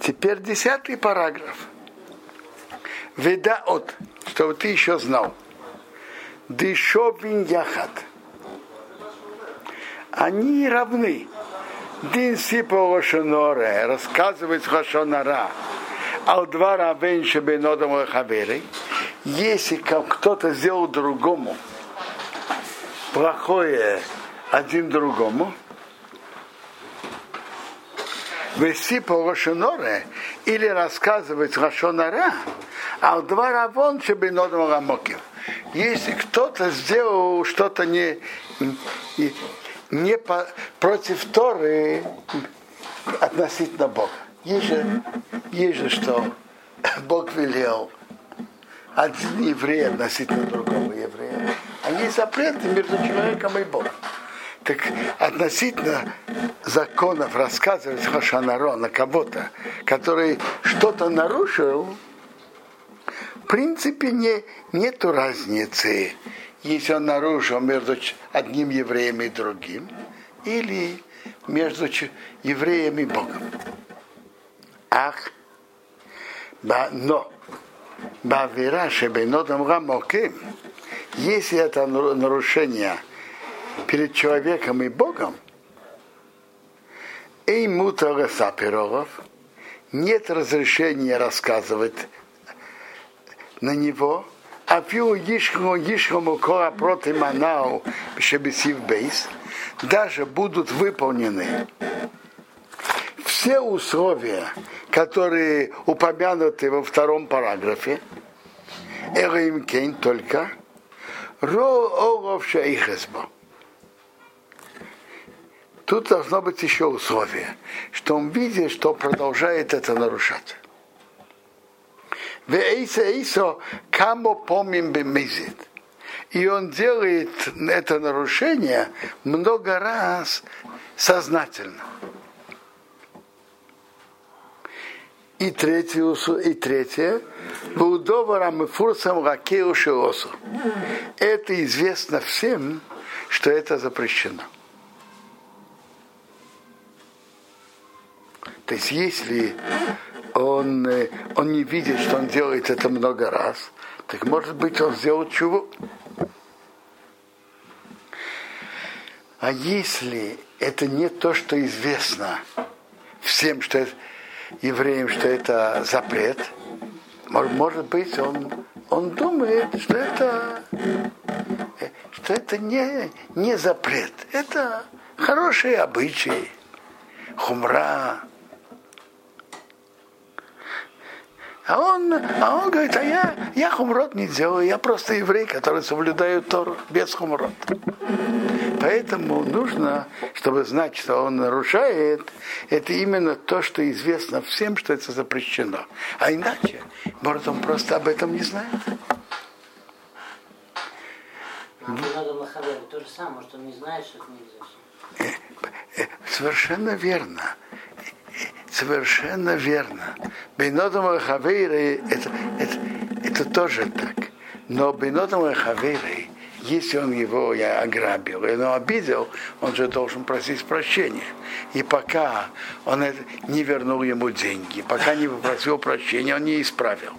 Теперь десятый параграф. Веда от, чтобы ты еще знал. Дышовин яхат. Они равны. Дин сипа Лошоноре рассказывает Хошонара. Ал-два равен шебенодом хаверей. Если кто-то сделал другому плохое один другому, вести по Рошоноре или рассказывать Рошонара, а два равон шебенодом рамоким. Если кто-то сделал что-то не, не, не по, против Торы относительно Бога. Есть же, есть же что Бог велел один еврей относительно другого еврея. Есть запреты между человеком и Богом. Так относительно законов рассказывать Хошанаро на кого-то, который что-то нарушил, в принципе не, нету разницы, если он нарушил между одним евреем и другим, или между евреем и Богом. Ах, но Бавира Шебенотом Рамоке, если это нарушение перед человеком и Богом, и мутара саперов, нет разрешения рассказывать на него, а пью ишхому ишхому кора против манау шебесив бейс, даже будут выполнены. Все условия, которые упомянуты во втором параграфе, Эрим Кейн только Ро Тут должно быть еще условие, что он видит, что продолжает это нарушать. Камо помим бемизит. И он делает это нарушение много раз сознательно. И третье, и третье, Будоварам фурсам ракеу шиосу. Это известно всем, что это запрещено. То есть если он, он не видит, что он делает это много раз, так может быть он сделал чего? А если это не то, что известно всем, что это, евреям, что это запрет, может, может быть, он, он думает, что это, что это не, не запрет, это хорошие обычаи, хумра. А он, а он говорит, а я, я хумрот не делаю, я просто еврей, который соблюдает Тору без хумрот. Поэтому нужно, чтобы знать, что он нарушает, это именно то, что известно всем, что это запрещено. А иначе, может, он просто об этом не знает. Совершенно верно. Совершенно верно. Бейнодом Хавейры это, это, это тоже так. Но Бейнодом Хавейры если он его я ограбил, и он обидел, он же должен просить прощения. И пока он не вернул ему деньги, пока не попросил прощения, он не исправил.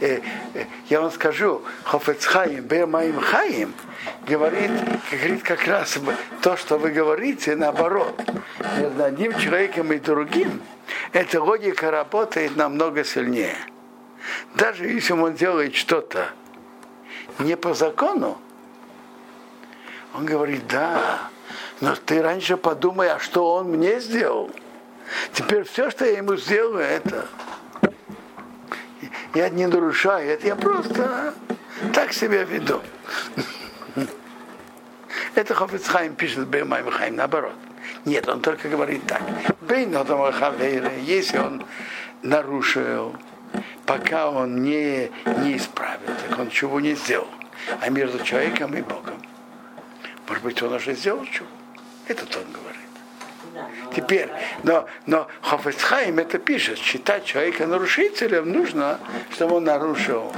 Э, э, я вам скажу, Хофецхаим, Бемаим Хаим, говорит, говорит как раз то, что вы говорите, наоборот. Между одним человеком и другим, эта логика работает намного сильнее. Даже если он делает что-то не по закону, он говорит, да, но ты раньше подумай, а что он мне сделал. Теперь все, что я ему сделаю, это я не нарушаю, это я просто так себя веду. Это Хофицхайм пишет Беймайм Хайм, наоборот. Нет, он только говорит так. Если он нарушил, пока он не, не исправил, так он чего не сделал. А между человеком и Богом может быть, он уже сделал чего? Этот он говорит. Теперь, но, но Хофецхайм это пишет, считать человека нарушителем нужно, чтобы он нарушил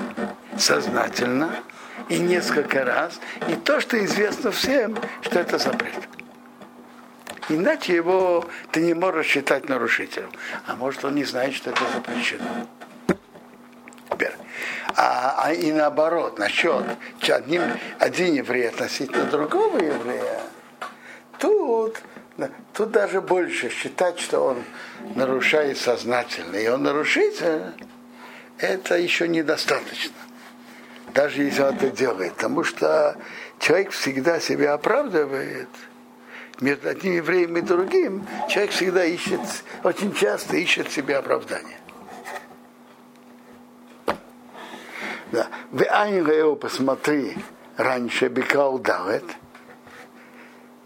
сознательно и несколько раз, и то, что известно всем, что это запрет. Иначе его ты не можешь считать нарушителем. А может он не знает, что это запрещено. А, а и наоборот, насчет одним, один еврей относительно другого еврея, тут, тут даже больше считать, что он нарушает сознательно, и он нарушитель, это еще недостаточно. Даже если он это делает. Потому что человек всегда себя оправдывает между одним евреем и другим, человек всегда ищет, очень часто ищет себе оправдание. Да. В Айнгео посмотри раньше Бекал Далет,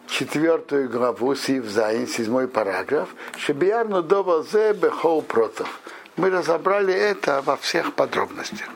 четвертую главу Сив Зайн, седьмой параграф, Шебиярну Довазе Бехол Протов. Мы разобрали это во всех подробностях.